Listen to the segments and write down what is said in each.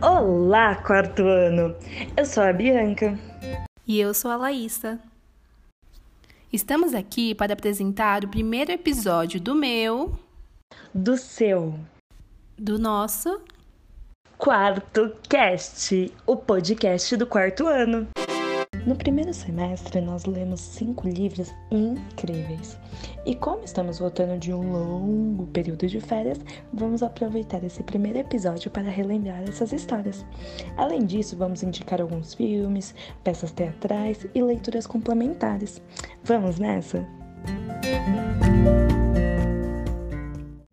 Olá, quarto ano! Eu sou a Bianca. E eu sou a Laísa. Estamos aqui para apresentar o primeiro episódio do meu, Do seu do nosso quarto cast, o podcast do quarto ano. No primeiro semestre, nós lemos cinco livros incríveis. E como estamos voltando de um longo período de férias, vamos aproveitar esse primeiro episódio para relembrar essas histórias. Além disso, vamos indicar alguns filmes, peças teatrais e leituras complementares. Vamos nessa?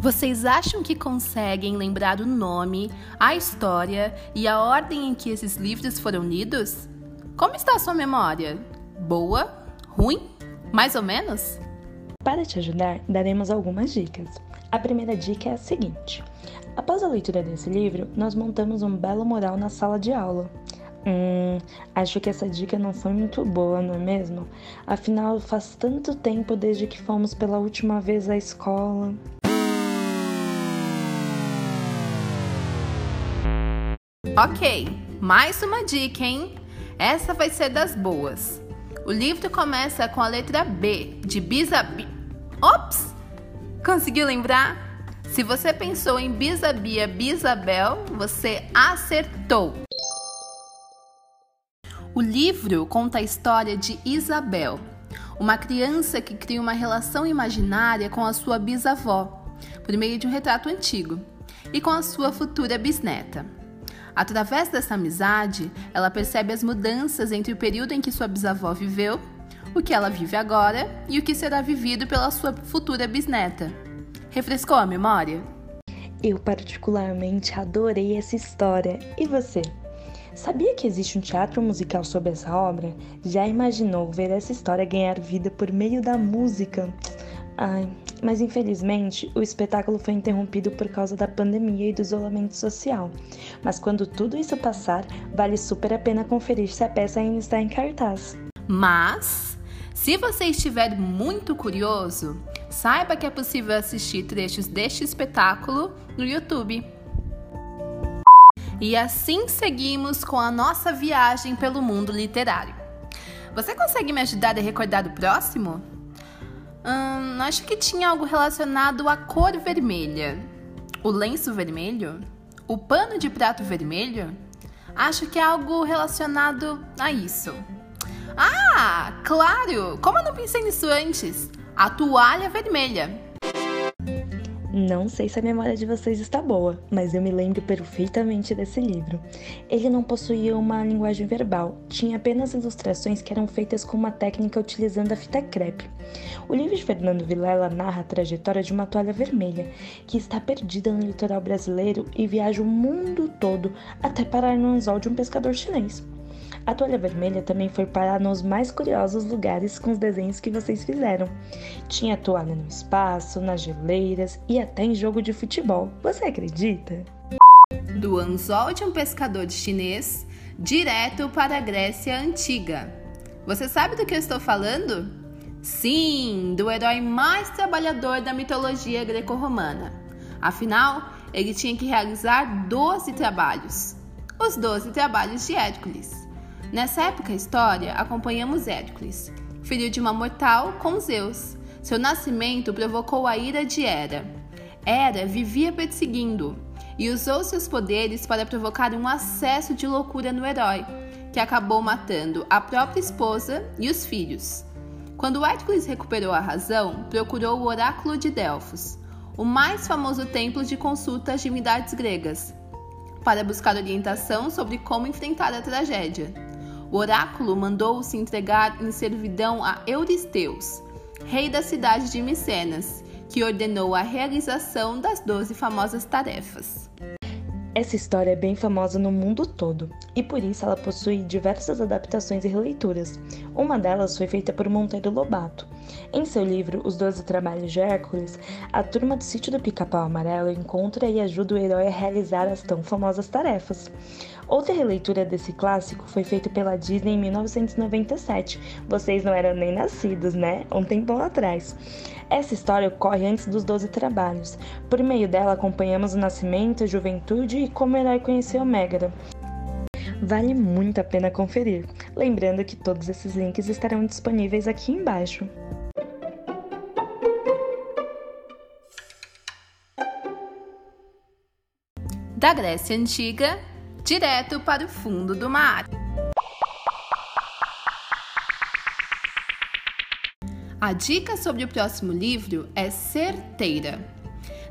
Vocês acham que conseguem lembrar o nome, a história e a ordem em que esses livros foram lidos? Como está a sua memória? Boa? Ruim? Mais ou menos? Para te ajudar, daremos algumas dicas. A primeira dica é a seguinte: após a leitura desse livro, nós montamos um belo mural na sala de aula. Hum, acho que essa dica não foi muito boa, não é mesmo? Afinal, faz tanto tempo desde que fomos pela última vez à escola. Ok, mais uma dica, hein? Essa vai ser das boas. O livro começa com a letra B, de Bisabi. Ops! Conseguiu lembrar? Se você pensou em Bisabia Bisabel, você acertou. O livro conta a história de Isabel, uma criança que cria uma relação imaginária com a sua bisavó, por meio de um retrato antigo, e com a sua futura bisneta. Através dessa amizade, ela percebe as mudanças entre o período em que sua bisavó viveu, o que ela vive agora e o que será vivido pela sua futura bisneta. Refrescou a memória? Eu particularmente adorei essa história. E você? Sabia que existe um teatro musical sobre essa obra? Já imaginou ver essa história ganhar vida por meio da música? Ai, mas infelizmente o espetáculo foi interrompido por causa da pandemia e do isolamento social. Mas quando tudo isso passar, vale super a pena conferir se a peça ainda está em cartaz. Mas, se você estiver muito curioso, saiba que é possível assistir trechos deste espetáculo no YouTube. E assim seguimos com a nossa viagem pelo mundo literário. Você consegue me ajudar a recordar o próximo? Hum, acho que tinha algo relacionado à cor vermelha. O lenço vermelho? O pano de prato vermelho? Acho que é algo relacionado a isso. Ah, claro! Como eu não pensei nisso antes? A toalha vermelha. Não sei se a memória de vocês está boa, mas eu me lembro perfeitamente desse livro. Ele não possuía uma linguagem verbal, tinha apenas ilustrações que eram feitas com uma técnica utilizando a fita crepe. O livro de Fernando Vilela narra a trajetória de uma toalha vermelha que está perdida no litoral brasileiro e viaja o mundo todo até parar no anzol de um pescador chinês. A toalha vermelha também foi parar nos mais curiosos lugares com os desenhos que vocês fizeram. Tinha toalha no espaço, nas geleiras e até em jogo de futebol. Você acredita? Do anzol de um pescador de chinês direto para a Grécia Antiga. Você sabe do que eu estou falando? Sim, do herói mais trabalhador da mitologia greco-romana. Afinal, ele tinha que realizar 12 trabalhos. Os 12 trabalhos de Hércules. Nessa época história, acompanhamos Hércules, filho de uma mortal com Zeus. Seu nascimento provocou a ira de Hera. Hera vivia perseguindo e usou seus poderes para provocar um acesso de loucura no herói, que acabou matando a própria esposa e os filhos. Quando Hércules recuperou a razão, procurou o Oráculo de Delfos, o mais famoso templo de consulta às divindades gregas, para buscar orientação sobre como enfrentar a tragédia. O oráculo mandou se entregar em servidão a Euristeus, rei da cidade de Micenas, que ordenou a realização das doze famosas tarefas. Essa história é bem famosa no mundo todo e por isso ela possui diversas adaptações e releituras. Uma delas foi feita por Monteiro Lobato. Em seu livro Os Doze Trabalhos de Hércules, a turma do sítio do Pica-Pau Amarelo encontra e ajuda o herói a realizar as tão famosas tarefas. Outra releitura desse clássico foi feita pela Disney em 1997. Vocês não eram nem nascidos, né? Um tempão atrás. Essa história ocorre antes dos Doze Trabalhos. Por meio dela, acompanhamos o nascimento, a juventude e como o herói conheceu Megara. Vale muito a pena conferir. Lembrando que todos esses links estarão disponíveis aqui embaixo. Da Grécia Antiga, direto para o fundo do mar. A dica sobre o próximo livro é certeira.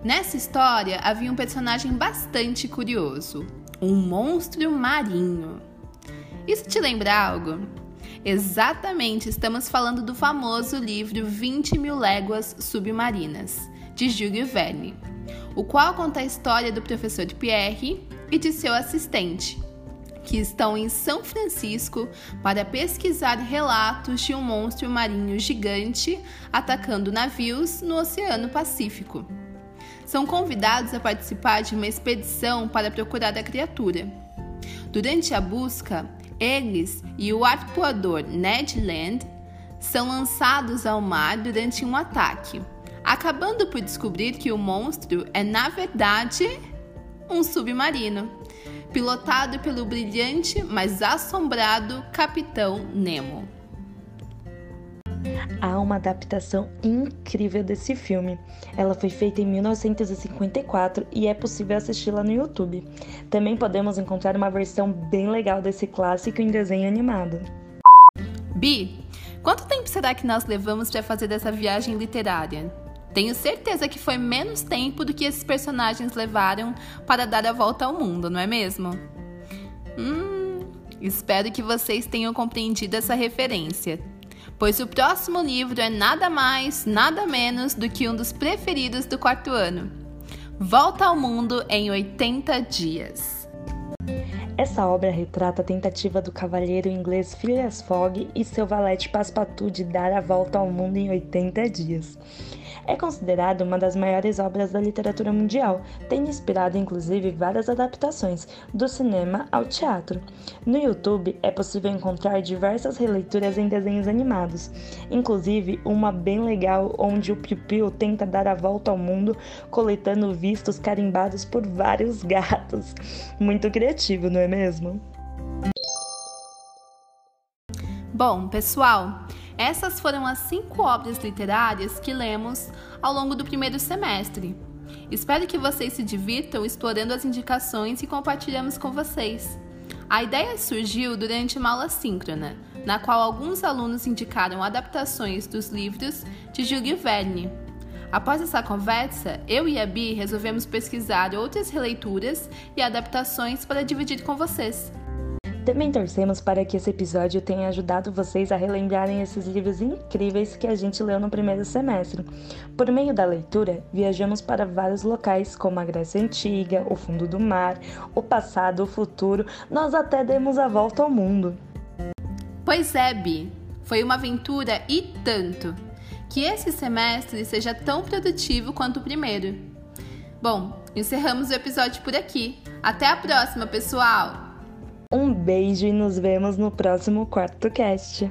Nessa história havia um personagem bastante curioso, um monstro marinho. Isso te lembra algo? Exatamente, estamos falando do famoso livro 20 Mil Léguas Submarinas, de Júlio Verne, o qual conta a história do professor Pierre e de seu assistente, que estão em São Francisco para pesquisar relatos de um monstro marinho gigante atacando navios no Oceano Pacífico. São convidados a participar de uma expedição para procurar a criatura. Durante a busca, eles e o arpoador Ned Land são lançados ao mar durante um ataque, acabando por descobrir que o monstro é, na verdade, um submarino pilotado pelo brilhante, mas assombrado Capitão Nemo. Há uma adaptação incrível desse filme. Ela foi feita em 1954 e é possível assisti-la no YouTube. Também podemos encontrar uma versão bem legal desse clássico em desenho animado. Bi, quanto tempo será que nós levamos para fazer essa viagem literária? Tenho certeza que foi menos tempo do que esses personagens levaram para dar a volta ao mundo, não é mesmo? Hum, espero que vocês tenham compreendido essa referência, pois o próximo livro é nada mais, nada menos do que um dos preferidos do quarto ano. Volta ao Mundo em 80 Dias. Essa obra retrata a tentativa do cavalheiro inglês Phileas Fogg e seu valete Passepartout de dar a volta ao mundo em 80 dias. É considerado uma das maiores obras da literatura mundial, tendo inspirado inclusive várias adaptações, do cinema ao teatro. No YouTube é possível encontrar diversas releituras em desenhos animados, inclusive uma bem legal onde o Piu Piu tenta dar a volta ao mundo coletando vistos carimbados por vários gatos. Muito criativo, não é mesmo? Bom, pessoal, essas foram as cinco obras literárias que lemos ao longo do primeiro semestre. Espero que vocês se divirtam explorando as indicações e compartilhamos com vocês. A ideia surgiu durante uma aula síncrona, na qual alguns alunos indicaram adaptações dos livros de Júlio Verne. Após essa conversa, eu e a Bi resolvemos pesquisar outras releituras e adaptações para dividir com vocês. Também torcemos para que esse episódio tenha ajudado vocês a relembrarem esses livros incríveis que a gente leu no primeiro semestre. Por meio da leitura, viajamos para vários locais, como a Grécia Antiga, o fundo do mar, o passado, o futuro, nós até demos a volta ao mundo. Pois é, Bi, foi uma aventura e tanto. Que esse semestre seja tão produtivo quanto o primeiro. Bom, encerramos o episódio por aqui. Até a próxima, pessoal! Um beijo e nos vemos no próximo quarto cast.